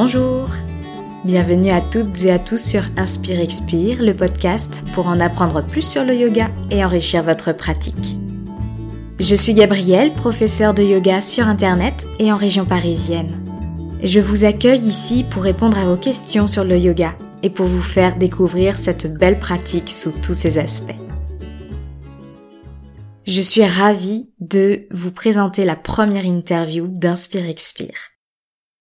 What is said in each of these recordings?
Bonjour Bienvenue à toutes et à tous sur Inspire Expire, le podcast pour en apprendre plus sur le yoga et enrichir votre pratique. Je suis Gabrielle, professeure de yoga sur Internet et en région parisienne. Je vous accueille ici pour répondre à vos questions sur le yoga et pour vous faire découvrir cette belle pratique sous tous ses aspects. Je suis ravie de vous présenter la première interview d'Inspire Expire.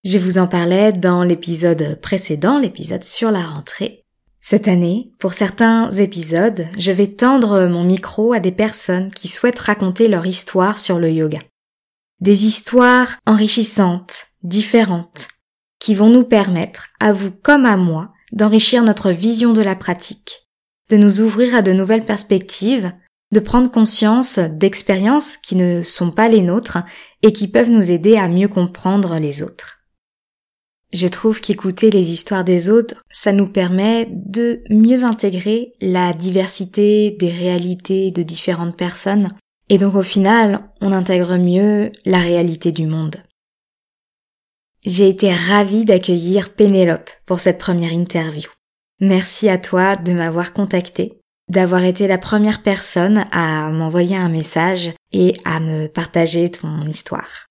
Je vous en parlais dans l'épisode précédent, l'épisode sur la rentrée. Cette année, pour certains épisodes, je vais tendre mon micro à des personnes qui souhaitent raconter leur histoire sur le yoga. Des histoires enrichissantes, différentes, qui vont nous permettre, à vous comme à moi, d'enrichir notre vision de la pratique, de nous ouvrir à de nouvelles perspectives, de prendre conscience d'expériences qui ne sont pas les nôtres et qui peuvent nous aider à mieux comprendre les autres. Je trouve qu'écouter les histoires des autres, ça nous permet de mieux intégrer la diversité des réalités de différentes personnes, et donc au final, on intègre mieux la réalité du monde. J'ai été ravie d'accueillir Pénélope pour cette première interview. Merci à toi de m'avoir contacté d'avoir été la première personne à m'envoyer un message et à me partager ton histoire.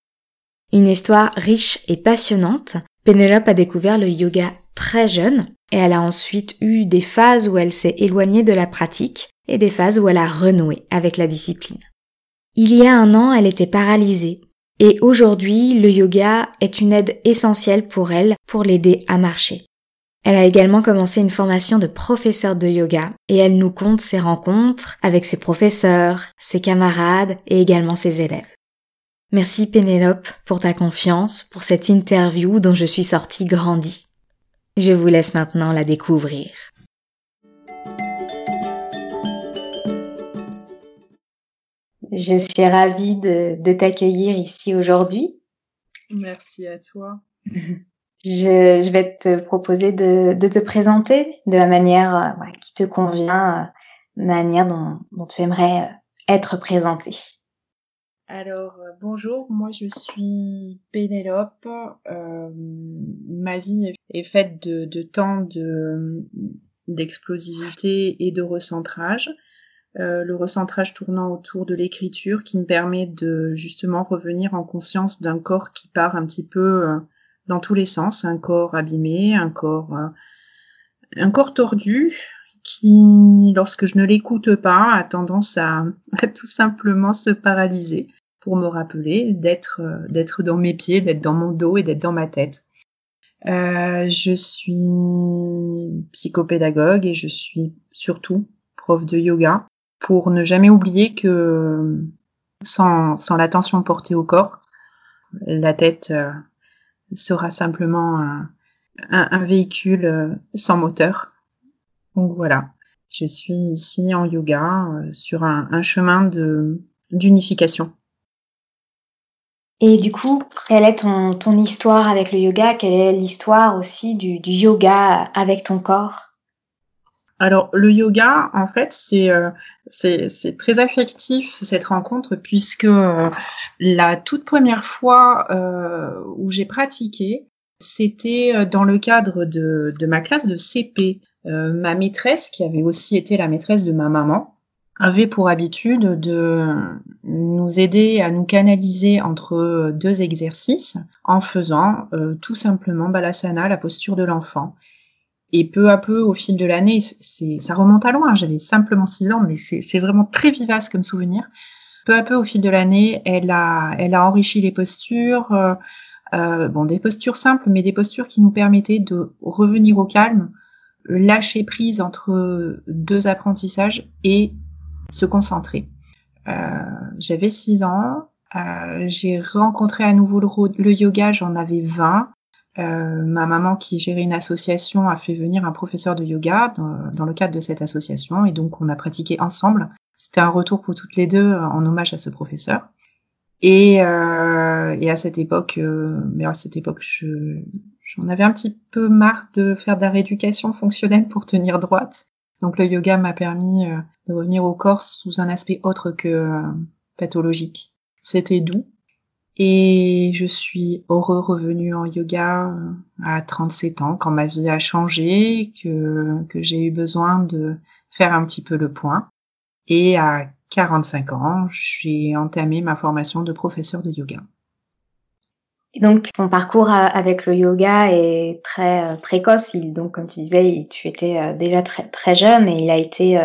Une histoire riche et passionnante. Pénélope a découvert le yoga très jeune et elle a ensuite eu des phases où elle s'est éloignée de la pratique et des phases où elle a renoué avec la discipline. Il y a un an, elle était paralysée et aujourd'hui, le yoga est une aide essentielle pour elle pour l'aider à marcher. Elle a également commencé une formation de professeur de yoga et elle nous compte ses rencontres avec ses professeurs, ses camarades et également ses élèves. Merci Pénélope pour ta confiance, pour cette interview dont je suis sortie grandie. Je vous laisse maintenant la découvrir. Je suis ravie de, de t'accueillir ici aujourd'hui. Merci à toi. Je, je, vais te proposer de, de, te présenter de la manière euh, qui te convient, euh, manière dont, dont, tu aimerais euh, être présenté. Alors, bonjour, moi je suis Pénélope. Euh, ma vie est faite de, de temps de, d'explosivité et de recentrage. Euh, le recentrage tournant autour de l'écriture qui me permet de justement revenir en conscience d'un corps qui part un petit peu dans tous les sens, un corps abîmé, un corps, euh, un corps tordu qui, lorsque je ne l'écoute pas, a tendance à, tout simplement se paralyser pour me rappeler d'être, euh, d'être dans mes pieds, d'être dans mon dos et d'être dans ma tête. Euh, je suis psychopédagogue et je suis surtout prof de yoga pour ne jamais oublier que sans, sans l'attention portée au corps, la tête sera simplement un, un, véhicule euh, sans moteur. Donc voilà, je suis ici en yoga euh, sur un, un chemin de d'unification. Et du coup, quelle est ton, ton histoire avec le yoga? Quelle est l'histoire aussi du, du yoga avec ton corps? Alors le yoga, en fait, c'est euh, c'est très affectif cette rencontre puisque euh, la toute première fois où j'ai pratiqué, c'était euh, dans le cadre de, de ma classe de CP. ma maîtresse, qui avait aussi été la maîtresse de ma maman, avait pour habitude de nous aider à nous canaliser entre deux exercices en faisant tout simplement balasana, la posture de l'enfant. Et peu à peu, au fil de l'année, ça remonte à loin. J'avais simplement 6 ans, mais c'est, vraiment très vivace comme souvenir. Peu à peu, au fil de l'année, elle a, elle a enrichi les postures. Euh, euh, bon, des postures simples, mais des postures qui nous permettaient de revenir au calme, lâcher prise entre deux apprentissages et se concentrer. Euh, j'avais 6 ans, euh, j'ai rencontré à nouveau le, yoga, j'en avais 20. Euh, ma maman qui gérait une association a fait venir un professeur de yoga dans, le cadre de cette association et donc on a pratiqué ensemble. C'était un retour pour toutes les deux en hommage à ce professeur. Et, euh, et à cette époque, euh, mais à cette époque, j'en avais un petit peu marre de faire de la rééducation fonctionnelle pour tenir droite. Donc le yoga m'a permis euh, de revenir au corps sous un aspect autre que pathologique. C'était doux, Et je suis heureux revenue en yoga euh, à 37 ans, quand ma vie a changé, que, que j'ai eu besoin de faire un petit peu le point. Et à 45 ans, j'ai entamé ma formation de professeur de yoga. Et donc, ton parcours avec le yoga est très euh, précoce. donc, comme tu disais, tu étais euh, déjà très, très jeune et il a été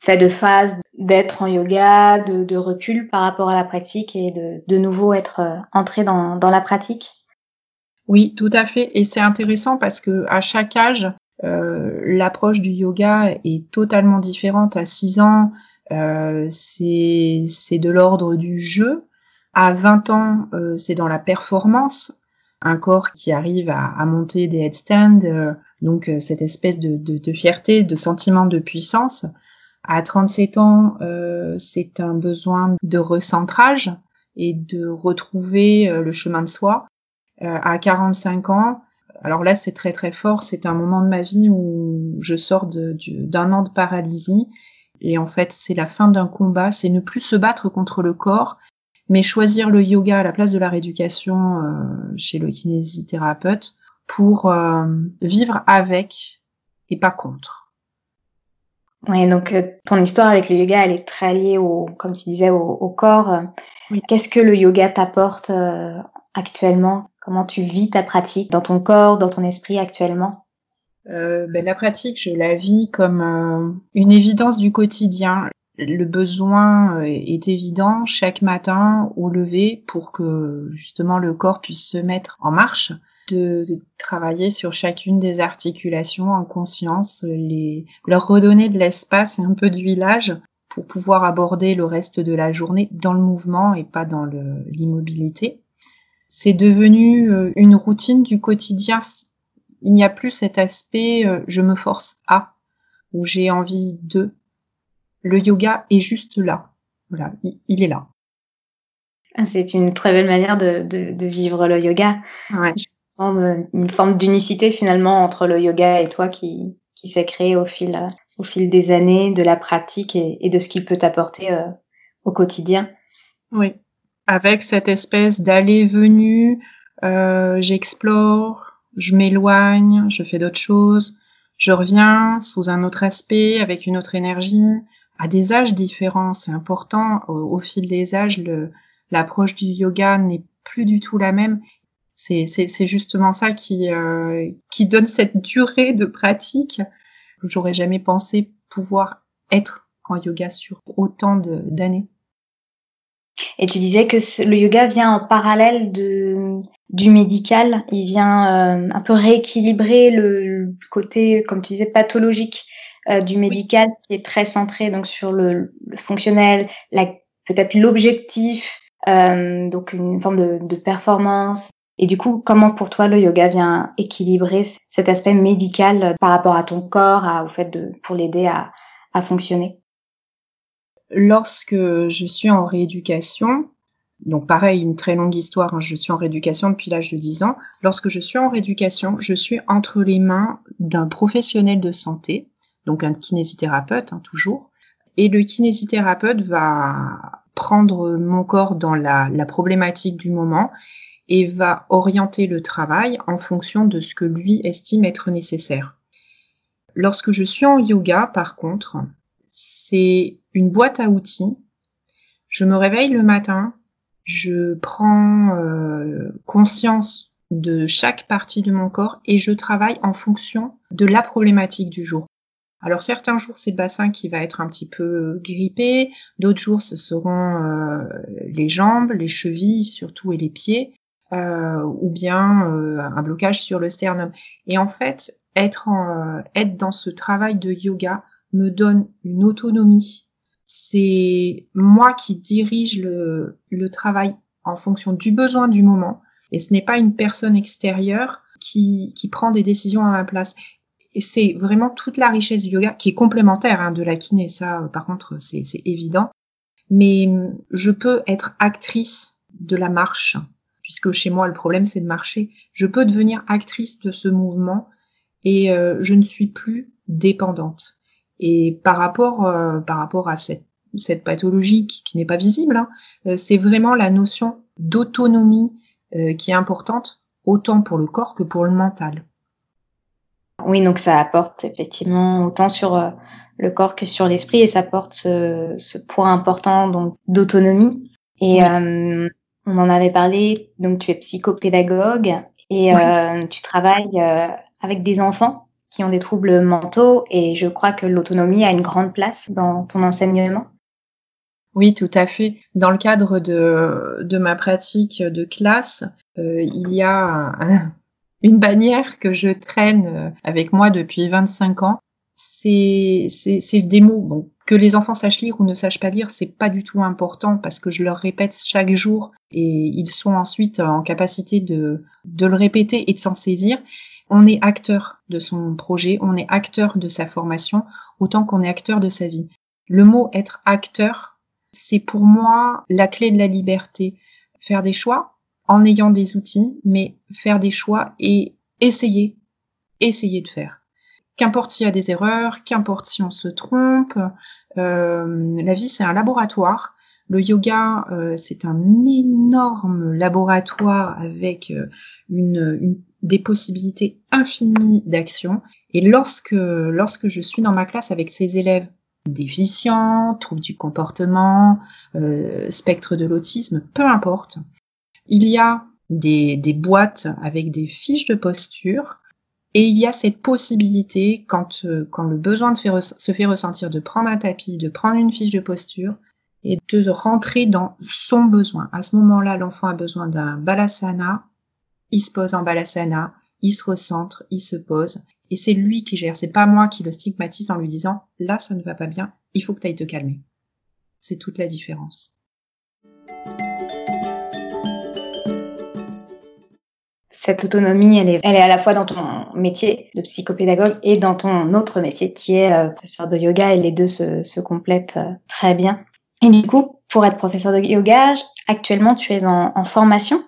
fait de phases d'être en yoga, de, de, recul par rapport à la pratique et de de nouveau être euh, entré dans, dans la pratique Oui, tout à fait. Et c'est intéressant parce que à chaque âge, euh, l'approche du yoga est totalement différente. À 6 ans, euh, c'est de l'ordre du jeu. À 20 ans, euh, c'est dans la performance. Un corps qui arrive à, à monter des headstands, euh, donc euh, cette espèce de, de, de, fierté, de sentiment de puissance. À 37 ans, euh, c'est un besoin de recentrage et de retrouver euh, le chemin de soi. Euh, à 45 ans, alors là c'est très très fort, c'est un moment de ma vie où je sors d'un an de paralysie et en fait c'est la fin d'un combat, c'est ne plus se battre contre le corps, mais choisir le yoga à la place de la rééducation euh, chez le kinésithérapeute pour euh, vivre avec et pas contre. Oui, donc euh, ton histoire avec le yoga, elle est très liée au, comme tu disais, au, corps. Qu'est-ce que le yoga t'apporte actuellement? Comment tu vis ta pratique dans ton corps, dans ton esprit actuellement? Euh, ben, La pratique, je la vis comme euh, une évidence du quotidien. Le besoin est évident chaque matin au lever pour que justement le corps puisse se mettre en marche de, travailler sur chacune des articulations en conscience, les, leur redonner de l'espace et un peu de village pour pouvoir aborder le reste de la journée dans le mouvement et pas dans l'immobilité. C'est devenu euh, une routine du quotidien. Il n'y a plus cet aspect euh, je me force à ou j'ai envie de. Le yoga est juste là. Voilà, il, est là. Ah, c'est une très belle manière de, de, de vivre le yoga. Ouais une forme d'unicité finalement entre le yoga et toi qui, qui s'est créé au fil, au fil des années, de la pratique et, de ce qu'il peut t'apporter euh, au quotidien. Oui, avec cette espèce d'aller-venue, euh, j'explore, je m'éloigne, je fais d'autres choses, je reviens sous un autre aspect, avec une autre énergie, à des âges différents. C'est important, au, fil des âges, l'approche du yoga n'est plus du tout la même c'est justement ça qui, euh, qui donne cette durée de pratique. J'aurais jamais pensé pouvoir être en yoga sur autant d'années. Et tu disais que le yoga vient en parallèle de, du médical, il vient euh, un peu rééquilibrer le, côté, comme tu disais, pathologique euh, du médical qui est très centré donc sur le, le fonctionnel, peut-être l'objectif, euh, donc une forme de, de performance, et du coup, comment pour toi le yoga vient équilibrer cet aspect médical par rapport à ton corps, à, au fait de, pour l'aider à, à fonctionner? Lorsque je suis en rééducation, donc pareil, une très longue histoire, hein, je suis en rééducation depuis l'âge de 10 ans. Lorsque je suis en rééducation, je suis entre les mains d'un professionnel de santé, donc un kinésithérapeute hein, toujours. Et le kinésithérapeute va prendre mon corps dans la, la problématique du moment et va orienter le travail en fonction de ce que lui estime être nécessaire. Lorsque je suis en yoga, par contre, c'est une boîte à outils. Je me réveille le matin, je prends euh, conscience de chaque partie de mon corps et je travaille en fonction de la problématique du jour. Alors certains jours c'est le bassin qui va être un petit peu grippé, d'autres jours ce seront euh, les jambes, les chevilles surtout et les pieds, euh, ou bien euh, un blocage sur le sternum. Et en fait, être, euh, être dans ce travail de yoga me donne une autonomie. C'est moi qui dirige le, le travail en fonction du besoin du moment. Et ce n'est pas une personne extérieure qui, qui prend des décisions à ma place. Et c'est vraiment toute la richesse du yoga qui est complémentaire hein, de la kiné. Ça, par contre, c'est évident. Mais je peux être actrice de la marche, puisque chez moi le problème c'est de marcher, je peux devenir actrice de ce mouvement et euh, je ne suis plus dépendante. Et par rapport, euh, par rapport à cette cette pathologie qui, n'est pas visible. Hein. Euh, c'est vraiment la notion d'autonomie euh, qui est importante, autant pour le corps que pour le mental. Oui, donc ça apporte effectivement autant sur le corps que sur l'esprit et ça apporte ce, ce point important donc d'autonomie. Et on en avait parlé, donc tu es psychopédagogue et tu travailles avec des enfants qui ont des troubles mentaux et je crois que l'autonomie a une grande place dans ton enseignement. Oui, tout à fait. Dans le cadre de, de ma pratique de classe, il y a un, une bannière que je traîne euh, avec moi depuis 25 ans. C'est, c'est, des mots bon, que les enfants sachent lire ou ne sachent pas lire, c'est pas du tout important parce que je leur répète chaque jour et ils sont ensuite en capacité de, de le répéter et de s'en saisir. On est acteur de son projet, on est acteur de sa formation autant qu'on est acteur de sa vie. Le mot être acteur, c'est pour moi la clé de la liberté. Faire des choix, en ayant des outils, mais faire des choix et essayer, essayer de faire. Qu'importe s'il y a des erreurs, qu'importe si on se trompe, euh, la vie c'est un laboratoire. Le yoga euh, c'est un énorme laboratoire avec euh, une, une, des possibilités infinies d'action. Et lorsque, lorsque je suis dans ma classe avec ces élèves déficients, troubles du comportement, euh, spectre de l'autisme, peu importe, il y a des, boîtes avec des fiches de posture et il y a cette possibilité, quand, euh, quand le besoin se fait ressentir, de prendre un tapis, de prendre une fiche de posture et de rentrer dans son besoin. À ce moment-là, l'enfant a besoin d'un balasana, il se pose en balasana, il se recentre, il se pose, et c'est lui qui gère. C'est pas moi qui le stigmatise en lui disant là, ça ne va pas bien, il faut que tu ailles te calmer. C'est toute la différence. cette autonomie, elle est, elle est à la fois dans ton métier de psychopédagogue et dans ton autre métier qui est euh, professeur de yoga et les deux se, se complètent euh, très bien. Et du coup, pour être professeur de yoga, actuellement tu es en, en formation?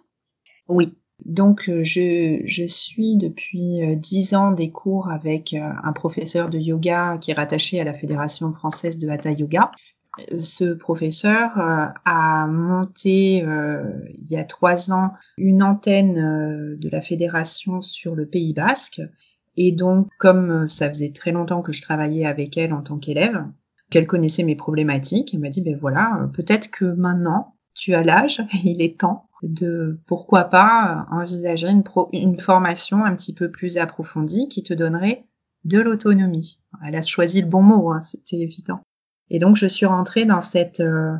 Oui. Donc euh, je, suis depuis dix ans des cours avec un professeur de yoga qui est rattaché à la Fédération française de Hatha Yoga ce professeur euh, a monté euh, il y a trois ans une antenne euh, de la fédération sur le Pays Basque. Et donc, comme ça faisait très longtemps que je travaillais avec elle en tant qu'élève, qu'elle connaissait mes problématiques, elle m'a dit, ben voilà, peut-être que maintenant, tu as l'âge, il est temps de, pourquoi pas, envisager une, formation un petit peu plus approfondie qui te donnerait de l'autonomie. Elle a choisi le bon mot, hein, c'était évident. Et donc je suis rentrée dans cette euh,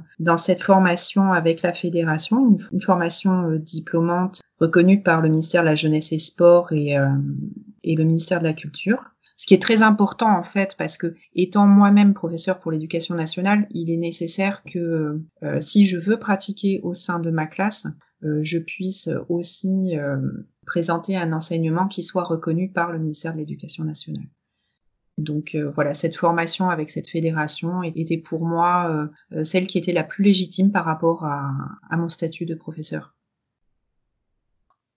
formation avec la fédération, une, formation euh, diplômante reconnue par le ministère de la Jeunesse et Sport et, euh, et le ministère de la Culture. Ce qui est très important en fait parce que étant moi-même professeur pour l'éducation nationale, il est nécessaire que si je veux pratiquer au sein de ma classe, je puisse aussi présenter un enseignement qui soit reconnu par le ministère de l'Éducation nationale. Donc euh, voilà, cette formation avec cette fédération était pour moi euh, euh, celle qui était la plus légitime par rapport à, mon statut de professeur.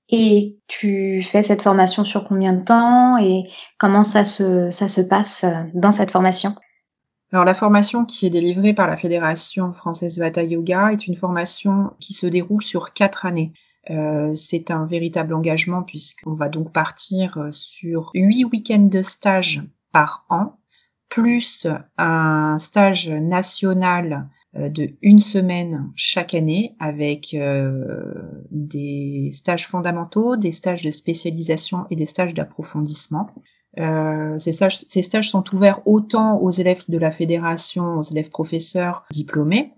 Et tu fais cette formation sur combien de temps et comment ça se, passe dans cette formation? Alors la formation qui est délivrée par la Fédération française de Hatha Yoga est une formation qui se déroule sur quatre années. c'est un véritable engagement puisqu'on va donc partir sur huit week-ends de stage par an, plus un stage national euh, de une semaine chaque année avec euh, des stages fondamentaux, des stages de spécialisation et des stages d'approfondissement. Euh, ces, stages, ces, stages, sont ouverts autant aux élèves de la fédération, aux élèves professeurs diplômés.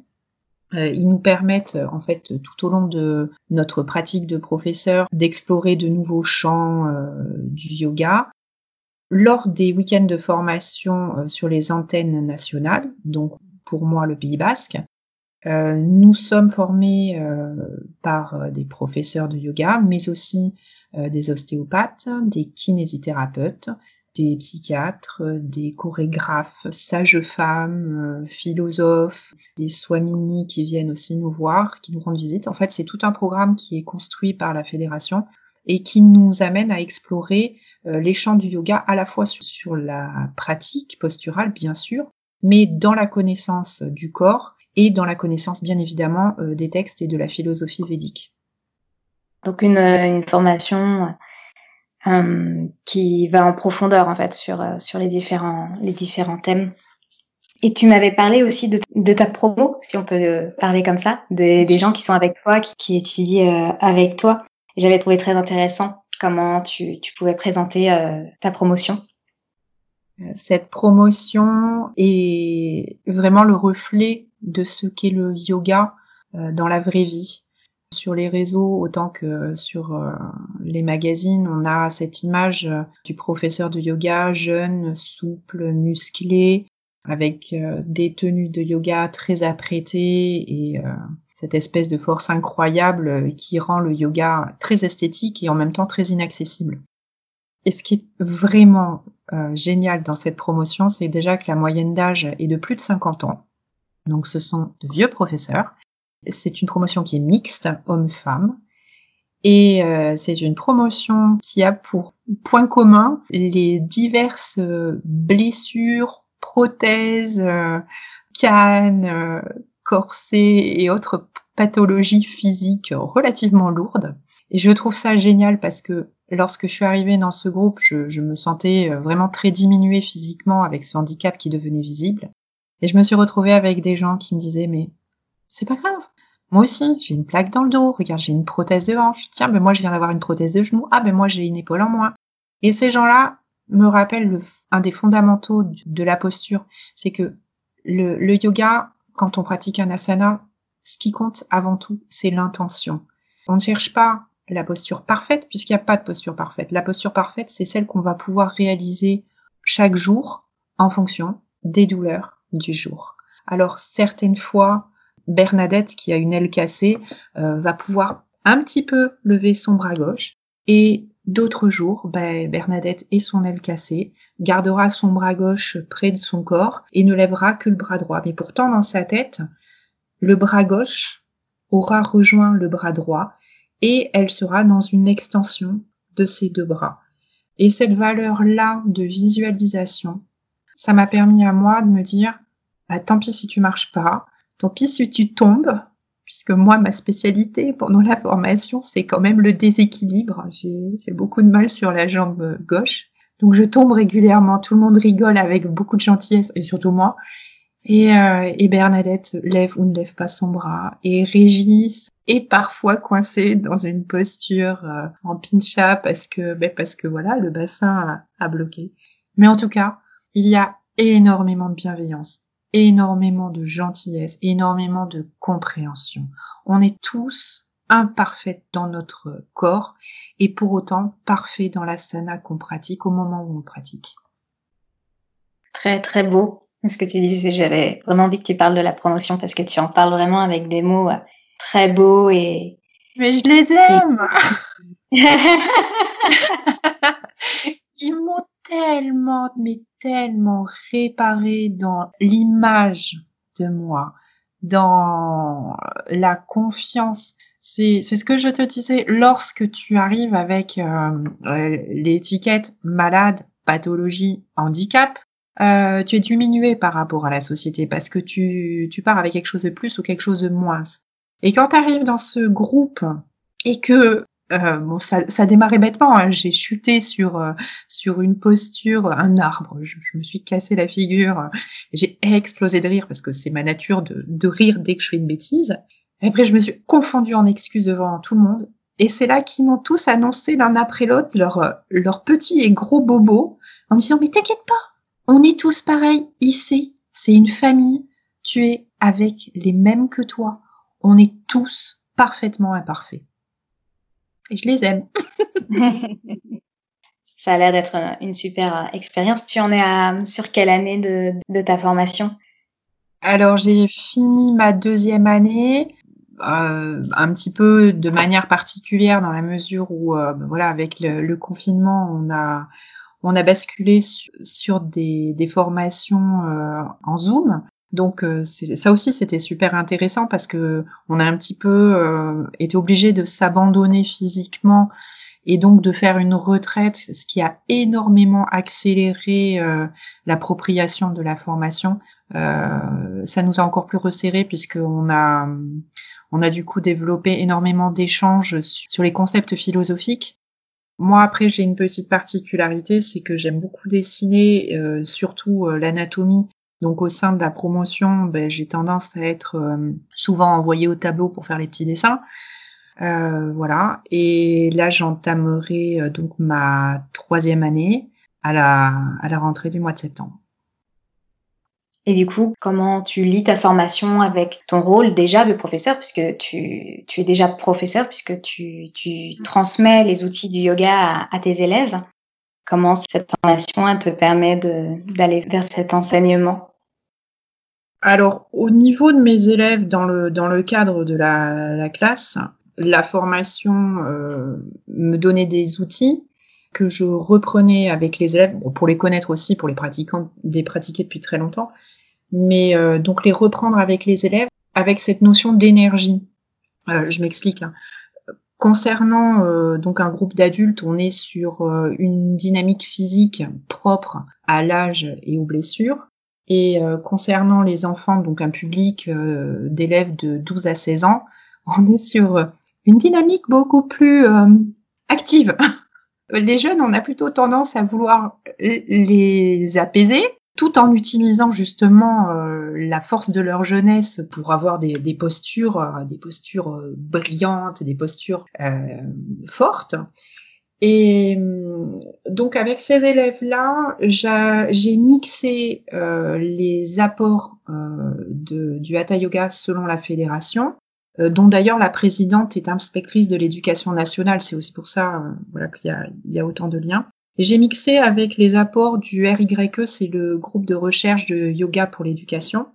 ils nous permettent en fait tout au long de notre pratique de professeur d'explorer de nouveaux champs du yoga, lors des week-ends de formation euh, sur les antennes nationales, donc pour moi le Pays Basque, euh, nous sommes formés euh, par des professeurs de yoga, mais aussi des ostéopathes, des kinésithérapeutes, des psychiatres, des chorégraphes, sages-femmes, philosophes, des swaminis qui viennent aussi nous voir, qui nous rendent visite. En fait, c'est tout un programme qui est construit par la fédération et qui nous amène à explorer euh, les champs du yoga à la fois sur, la pratique posturale, bien sûr, mais dans la connaissance du corps et dans la connaissance bien évidemment des textes et de la philosophie védique. Donc une, une formation euh, qui va en profondeur en fait sur sur les différents les différents thèmes. Et tu m'avais parlé aussi de, de, ta promo, si on peut parler comme ça, des, des gens qui sont avec toi, qui, qui étudient euh, avec toi. J'avais trouvé très intéressant comment tu, tu pouvais présenter euh, ta promotion. Cette promotion est vraiment le reflet de ce qu'est le yoga dans la vraie vie sur les réseaux autant que sur euh, les magazines, on a cette image euh, du professeur de yoga jeune, souple, musclé, avec euh, des tenues de yoga très apprêtées et cette espèce de force incroyable qui rend le yoga très esthétique et en même temps très inaccessible. Et ce qui est vraiment génial dans cette promotion, c'est déjà que la moyenne d'âge est de plus de 50 ans. Donc ce sont de vieux professeurs c'est une promotion qui est mixte, homme-femme. Et euh, c'est une promotion qui a pour point commun les diverses euh, blessures, prothèses, euh, cannes, corsets et autres pathologies physiques relativement lourdes. Et je trouve ça génial parce que lorsque je suis arrivée dans ce groupe, je, je me sentais vraiment très diminuée physiquement avec ce handicap qui devenait visible. Et je me suis retrouvée avec des gens qui me disaient mais c'est pas grave, moi aussi, j'ai une plaque dans le dos. Regarde, j'ai une prothèse de hanche. Tiens, ben moi, je viens d'avoir une prothèse de genou. Ah, ben moi, j'ai une épaule en moins. Et ces gens-là me rappellent le, un des fondamentaux de la posture. C'est que le, le yoga, quand on pratique un asana, ce qui compte avant tout, c'est l'intention. On ne cherche pas la posture parfaite puisqu'il n'y a pas de posture parfaite. La posture parfaite, c'est celle qu'on va pouvoir réaliser chaque jour en fonction des douleurs du jour. Alors certaines fois, Bernadette, qui a une aile cassée, euh, va pouvoir un petit peu lever son bras gauche. Et d'autres jours, ben, Bernadette et son aile cassée gardera son bras gauche près de son corps et ne lèvera que le bras droit. Mais pourtant, dans sa tête, le bras gauche aura rejoint le bras droit et elle sera dans une extension de ses deux bras. Et cette valeur-là de visualisation, ça m'a permis à moi de me dire, bah, tant pis si tu marches pas, Tant pis si tu tombes, puisque moi, ma spécialité pendant la formation, c'est quand même le déséquilibre. J'ai beaucoup de mal sur la jambe gauche. Donc je tombe régulièrement, tout le monde rigole avec beaucoup de gentillesse, et surtout moi. Et, euh, et Bernadette lève ou ne lève pas son bras, et Régis est parfois coincé dans une posture euh, en pincha parce que, ben parce que voilà, le bassin a bloqué. Mais en tout cas, il y a énormément de bienveillance énormément de gentillesse, énormément de compréhension. On est tous imparfaits dans notre corps et pour autant parfaits dans la sana qu'on pratique au moment où on pratique. Très très beau ce que tu disais. J'avais vraiment envie que tu parles de la promotion parce que tu en parles vraiment avec des mots euh, très beaux et. Mais je les aime. Ils m'ont tellement, mais tellement réparé dans l'image de moi, dans la confiance. C'est, ce que je te disais, lorsque tu arrives avec euh, euh, l'étiquette malade, pathologie, handicap, euh, tu es diminué par rapport à la société parce que tu, tu pars avec quelque chose de plus ou quelque chose de moins. Et quand tu arrives dans ce groupe et que euh, bon, ça, ça démarrait bêtement. Hein. J'ai chuté sur euh, sur une posture, un arbre. Je, me suis cassé la figure. J'ai explosé de rire parce que c'est ma nature de, de rire dès que je fais une bêtise. Et après, je me suis confondue en excuses devant tout le monde. Et c'est là qu'ils m'ont tous annoncé l'un après l'autre leur leur petit et gros bobo en me disant mais t'inquiète pas, on est tous pareils ici. C'est une famille. Tu es avec les mêmes que toi. On est tous parfaitement imparfaits. Et je les aime. Ça a l'air d'être une super euh, expérience. Tu en es à, sur quelle année de, de ta formation? Alors j'ai fini ma deuxième année. Euh, un petit peu de manière particulière dans la mesure où euh, ben voilà avec le, le, confinement on a on a basculé sur, des, des, formations euh, en Zoom donc euh, ça aussi c'était super intéressant parce que on a un petit peu euh, été obligé de s'abandonner physiquement et donc de faire une retraite, ce qui a énormément accéléré l'appropriation de la formation. Euh, ça nous a encore plus resserré puisqu'on a on a du coup développé énormément d'échanges sur les concepts philosophiques. Moi après j'ai une petite particularité, c'est que j'aime beaucoup dessiner, euh, surtout l'anatomie. Donc au sein de la promotion, ben, j'ai tendance à être souvent envoyée au tableau pour faire les petits dessins. Euh, voilà. Et là, j'entamerai euh, donc ma troisième année à la, à la rentrée du mois de septembre. Et du coup, comment tu lis ta formation avec ton rôle déjà de professeur, puisque tu, tu es déjà professeur, puisque tu, tu transmets les outils du yoga à, tes élèves. Comment cette formation te permet d'aller vers cet enseignement? Alors, au niveau de mes élèves dans le, dans le cadre de la, la classe, la formation euh, me donnait des outils que je reprenais avec les élèves, pour les connaître aussi, pour les pratiquants, les pratiquer depuis très longtemps, mais euh, donc les reprendre avec les élèves avec cette notion d'énergie. Euh, je m'explique. Hein. Concernant donc un groupe d'adultes, on est sur une dynamique physique propre à l'âge et aux blessures. Et concernant les enfants, donc un public d'élèves de 12 à 16 ans, on est sur une dynamique beaucoup plus euh, active. Les jeunes, on a plutôt tendance à vouloir les apaiser, tout en utilisant justement euh, la force de leur jeunesse pour avoir des, postures, euh, des postures brillantes, des postures fortes. Et donc avec ces élèves-là, j'ai mixé les apports du Hatha Yoga selon la fédération euh, dont d'ailleurs la présidente est inspectrice de l'éducation nationale. C'est aussi pour ça euh, voilà, qu'il y a autant de liens. J'ai mixé avec les apports du RYE, c'est le groupe de recherche de yoga pour l'éducation,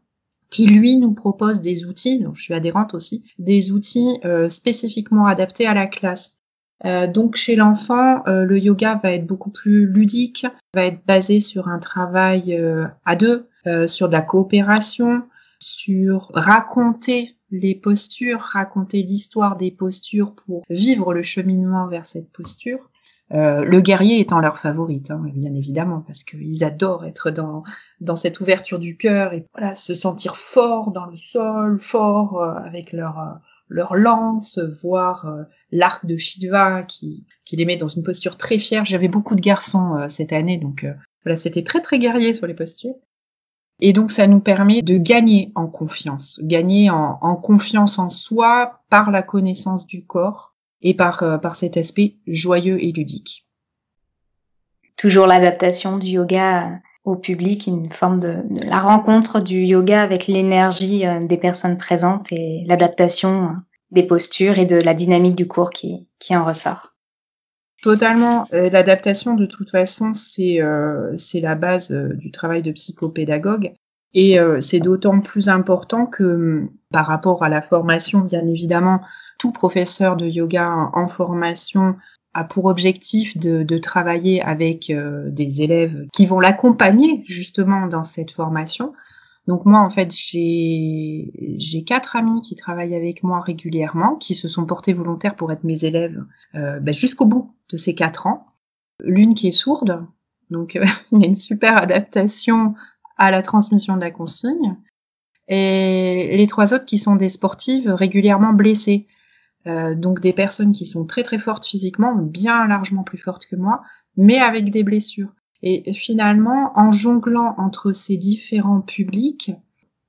qui lui nous propose des outils, donc je suis adhérente aussi, des outils euh, spécifiquement adaptés à la classe. Euh, donc chez l'enfant, le yoga va être beaucoup plus ludique, va être basé sur un travail à deux, sur de la coopération, sur raconter les postures, raconter l'histoire des postures pour vivre le cheminement vers cette posture. Euh, le guerrier étant leur favorite, hein, bien évidemment, parce qu'ils adorent être dans, dans cette ouverture du cœur et voilà, se sentir fort dans le sol, fort euh, avec leur, euh, leur lance, voir l'arc de Shiva qui, qui les met dans une posture très fière. J'avais beaucoup de garçons cette année, donc voilà, c'était très très guerrier sur les postures. Et donc ça nous permet de gagner en confiance, gagner en, confiance en soi par la connaissance du corps et par, euh, par cet aspect joyeux et ludique. Toujours l'adaptation du yoga au public, une forme de, la rencontre du yoga avec l'énergie euh, des personnes présentes et l'adaptation euh, des postures et de la dynamique du cours qui, qui en ressort. Totalement. Euh, l'adaptation, de toute façon, c'est euh, c'est la base euh, du travail de psychopédagogue. Et c'est d'autant plus important que par rapport à la formation, bien évidemment, tout professeur de yoga en formation a pour objectif de, travailler avec des élèves qui vont l'accompagner justement dans cette formation. Donc moi, en fait, j'ai quatre amis qui travaillent avec moi régulièrement, qui se sont portés volontaires pour être mes élèves euh, ben, jusqu'au bout de ces quatre ans. L'une qui est sourde, donc euh, il y a une super adaptation à la transmission de la consigne. Et les trois autres qui sont des sportives régulièrement blessées. Euh, donc des personnes qui sont très très fortes physiquement, bien largement plus fortes que moi, mais avec des blessures. Et finalement, en jonglant entre ces différents publics,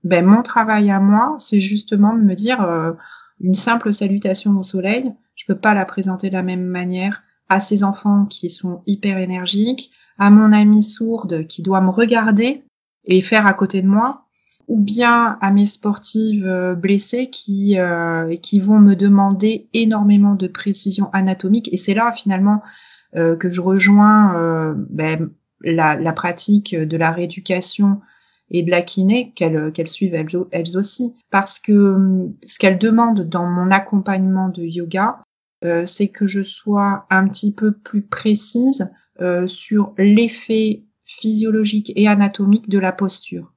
ben, mon travail à moi, c'est justement de me dire euh, une simple salutation au soleil, je peux pas la présenter de la même manière à ces enfants qui sont hyper énergiques, à mon amie sourde qui doit me regarder et faire à côté de moi, ou bien à mes sportives euh, blessées qui euh, qui vont me demander énormément de précision anatomique. Et c'est là finalement que je rejoins ben, la, pratique de la rééducation et de la kiné qu'elles suivent elles, aussi. Parce que hum, ce qu'elles demandent dans mon accompagnement de yoga, euh, c'est que je sois un petit peu plus précise euh, sur l'effet physiologique et anatomique de la posture.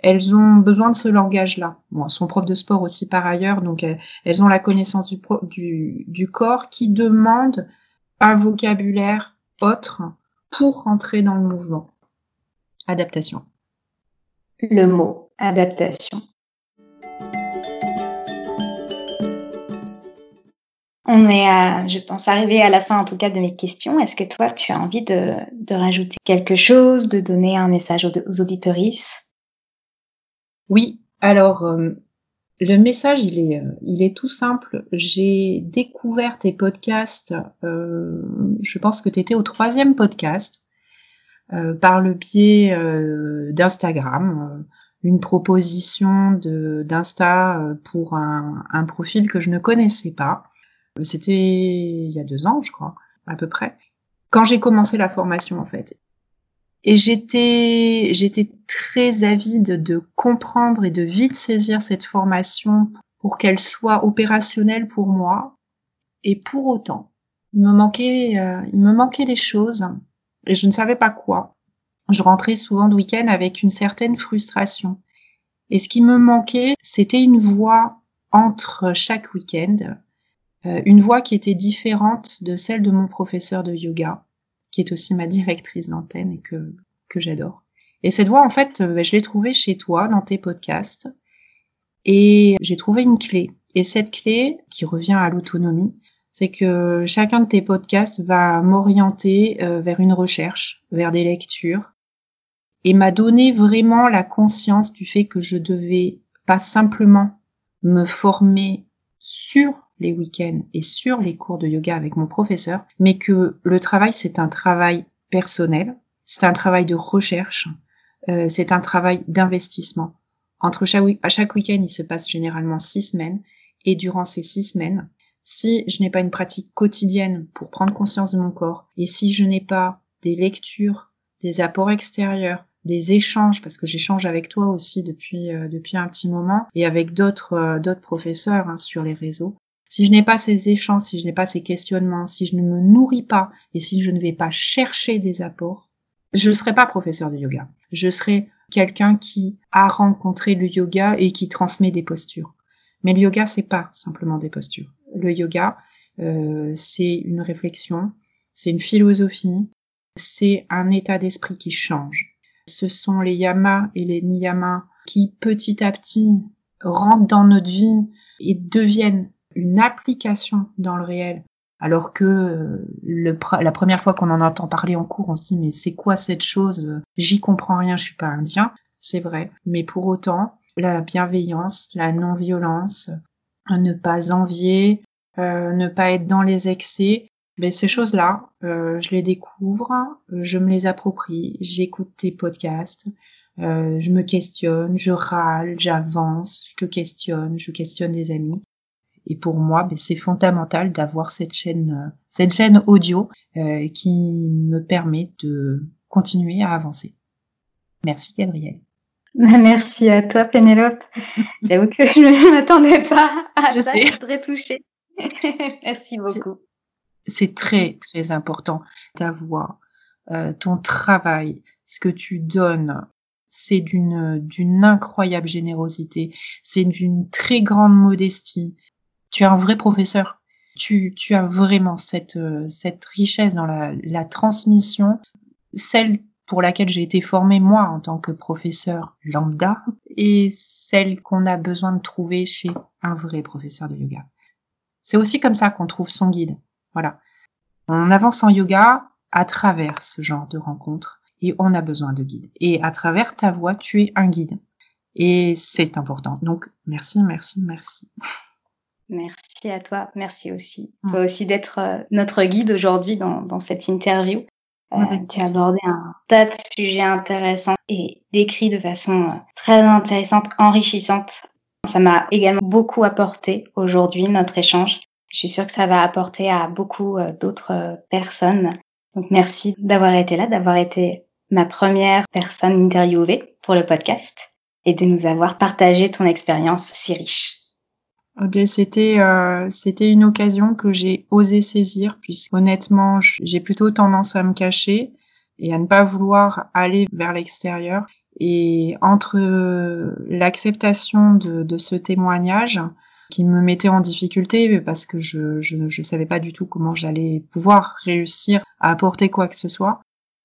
Elles ont besoin de ce langage-là. Bon, elles sont de sport aussi par ailleurs, donc elles, ont la connaissance du, corps qui demande un vocabulaire autre pour rentrer dans le mouvement. Adaptation. Le mot adaptation. On est, je pense, arrivé à la fin en tout cas de mes questions. Est-ce que toi, tu as envie de, rajouter quelque chose, de donner un message aux, aux Oui. Alors, euh, le message, il est, euh, il est tout simple. J'ai découvert tes podcasts. Euh, je pense que tu étais au troisième podcast par le biais d'Instagram une proposition d'Insta pour un, un, profil que je ne connaissais pas. C'était il y a deux ans, je crois, à peu près, quand j'ai commencé la formation en fait. Et j'étais, très avide de comprendre et de vite saisir cette formation pour qu'elle soit opérationnelle pour moi. Et pour autant, il me manquait, euh, il me manquait des choses et je ne savais pas quoi. Je rentrais souvent de week-end avec une certaine frustration. Et ce qui me manquait, c'était une voix entre chaque week-end euh, une voix qui était différente de celle de mon professeur de yoga, qui est aussi ma directrice d'antenne et que, que j'adore. Et cette voix, en fait, euh, je l'ai trouvée chez toi, dans tes podcasts, et j'ai trouvé une clé. Et cette clé, qui revient à l'autonomie, c'est que chacun de tes podcasts va m'orienter euh, vers une recherche, vers des lectures, et m'a donné vraiment la conscience du fait que je devais pas simplement me former sur les week-ends et sur les cours de yoga avec mon professeur, mais que le travail, c'est un travail personnel, c'est un travail de recherche, euh, c'est un travail d'investissement. Entre chaque, à chaque week-end, il se passe généralement six semaines, et durant ces six semaines, si je n'ai pas une pratique quotidienne pour prendre conscience de mon corps, et si je n'ai pas des lectures, des apports extérieurs, des échanges parce que j'échange avec toi aussi depuis euh, depuis un petit moment et avec d'autres euh, d'autres professeurs hein, sur les réseaux si je n'ai pas ces échanges, si je n'ai pas ces questionnements, si je ne me nourris pas et si je ne vais pas chercher des apports, je ne serai pas professeur de yoga. Je serai quelqu'un qui a rencontré le yoga et qui transmet des postures. Mais le yoga, c'est pas simplement des postures. Le yoga, euh, c'est une réflexion, c'est une philosophie, c'est un état d'esprit qui change. Ce sont les yamas et les niyamas qui petit à petit rentrent dans notre vie et deviennent une application dans le réel. Alors que euh, le, la première fois qu'on en entend parler en cours, on se dit mais c'est quoi cette chose? J'y comprends rien, je suis pas indien. C'est vrai. Mais pour autant, la bienveillance, la non-violence, ne pas envier, euh, ne pas être dans les excès, mais ben, ces choses-là, euh, je les découvre, je me les approprie, j'écoute tes podcasts, je me questionne, je râle, j'avance, je te questionne, je questionne des amis. Et pour moi, ben, c'est fondamental d'avoir cette chaîne, euh, cette chaîne audio euh, qui me permet de continuer à avancer. Merci Gabrielle. Merci à toi Pénélope. J'avoue que je ne m'attendais pas à je ça, sais. très touchée. Merci beaucoup. C'est très très important d'avoir euh, ton travail, ce que tu donnes, c'est d'une d'une incroyable générosité, c'est d'une très grande modestie, tu es un vrai professeur. Tu, tu as vraiment cette, euh, cette richesse dans la, la transmission, celle pour laquelle j'ai été formée moi en tant que professeur lambda et celle qu'on a besoin de trouver chez un vrai professeur de yoga. C'est aussi comme ça qu'on trouve son guide. Voilà. On avance en yoga à travers ce genre de rencontres et on a besoin de guide. Et à travers ta voix, tu es un guide. Et c'est important. Donc, merci, merci, merci. Merci à toi. Merci aussi. Mm. Toi aussi d'être euh, notre guide aujourd'hui dans, dans, cette interview. Euh, tu as abordé un tas de sujets intéressants et décrits de façon euh, très intéressante, enrichissante. Ça m'a également beaucoup apporté aujourd'hui notre échange. Je suis sûre que ça va apporter à beaucoup d'autres personnes. Donc merci d'avoir été là, d'avoir été ma première personne interviewée pour le podcast et de nous avoir partagé ton expérience si riche. Eh c'était euh, c'était une occasion que j'ai osé saisir, puisque honnêtement, j'ai plutôt tendance à me cacher et à ne pas vouloir aller vers l'extérieur. Et entre l'acceptation de, de, ce témoignage, qui me mettait en difficulté parce que je je, je savais pas du tout comment j'allais pouvoir réussir à apporter quoi que ce soit.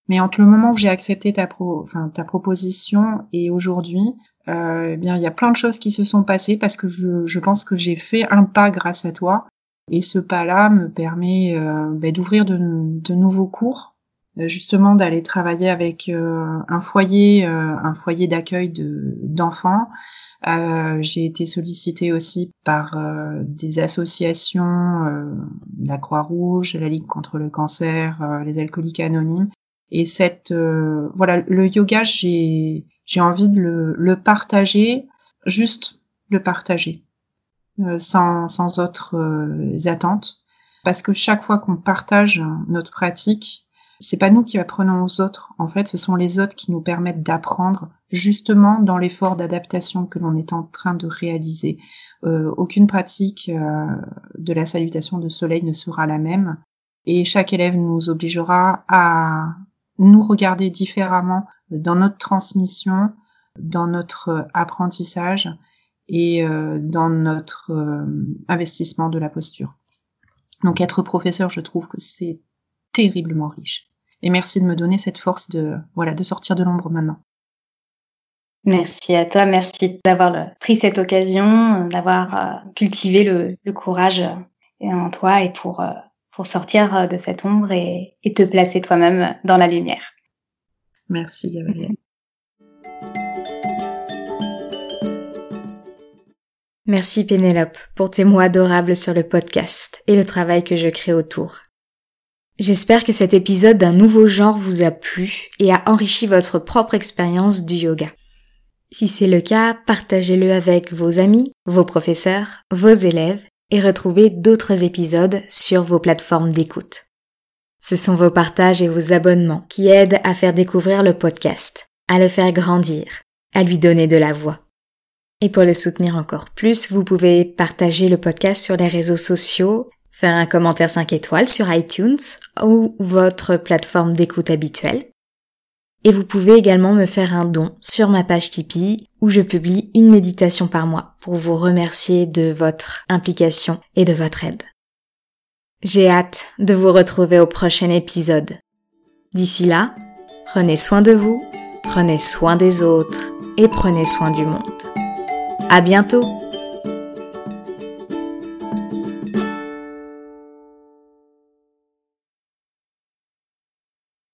Mais entre le moment où j'ai accepté ta pro, enfin ta proposition et aujourd'hui, euh, eh bien il y a plein de choses qui se sont passées parce que je, je pense que j'ai fait un pas grâce à toi et ce pas-là me permet euh, ben, d'ouvrir de, de, nouveaux cours, euh, justement d'aller travailler avec euh, un foyer, euh, un foyer d'accueil de, d'enfants. j'ai été sollicitée aussi par des associations, la Croix-Rouge, la Ligue contre le cancer, les alcooliques anonymes. Et cette, voilà, le yoga, j'ai, j'ai envie de le, le partager, juste le partager euh, sans, sans autres euh, attentes. Parce que chaque fois qu'on partage notre pratique, c'est pas nous qui apprenons aux autres. En fait, ce sont les autres qui nous permettent d'apprendre justement dans l'effort d'adaptation que l'on est en train de réaliser. Euh, aucune pratique euh, de la salutation de soleil ne sera la même et chaque élève nous obligera à nous regarder différemment dans notre transmission, dans notre apprentissage et euh, dans notre euh, investissement de la posture. Donc être professeur, je trouve que c'est terriblement riche. Et merci de me donner cette force de voilà de sortir de l'ombre maintenant. Merci à toi, merci d'avoir pris cette occasion, d'avoir euh, cultivé le, le, courage en toi et pour pour sortir de cette ombre et, et te placer toi-même dans la lumière. Merci Gabrielle. Merci Pénélope pour tes mots adorables sur le podcast et le travail que je crée autour. J'espère que cet épisode d'un nouveau genre vous a plu et a enrichi votre propre expérience du yoga. Si c'est le cas, partagez-le avec vos amis, vos professeurs, vos élèves et retrouvez d'autres épisodes sur vos plateformes d'écoute. Ce sont vos partages et vos abonnements qui aident à faire découvrir le podcast, à le faire grandir, à lui donner de la voix. Et pour le soutenir encore plus, vous pouvez partager le podcast sur les réseaux sociaux, faire un commentaire 5 étoiles sur iTunes ou votre plateforme d'écoute habituelle. Et vous pouvez également me faire un don sur ma page Tipeee où je publie une méditation par mois pour vous remercier de votre implication et de votre aide. J'ai hâte de vous retrouver au prochain épisode. D'ici là, prenez soin de vous, prenez soin des autres et prenez soin du monde. À bientôt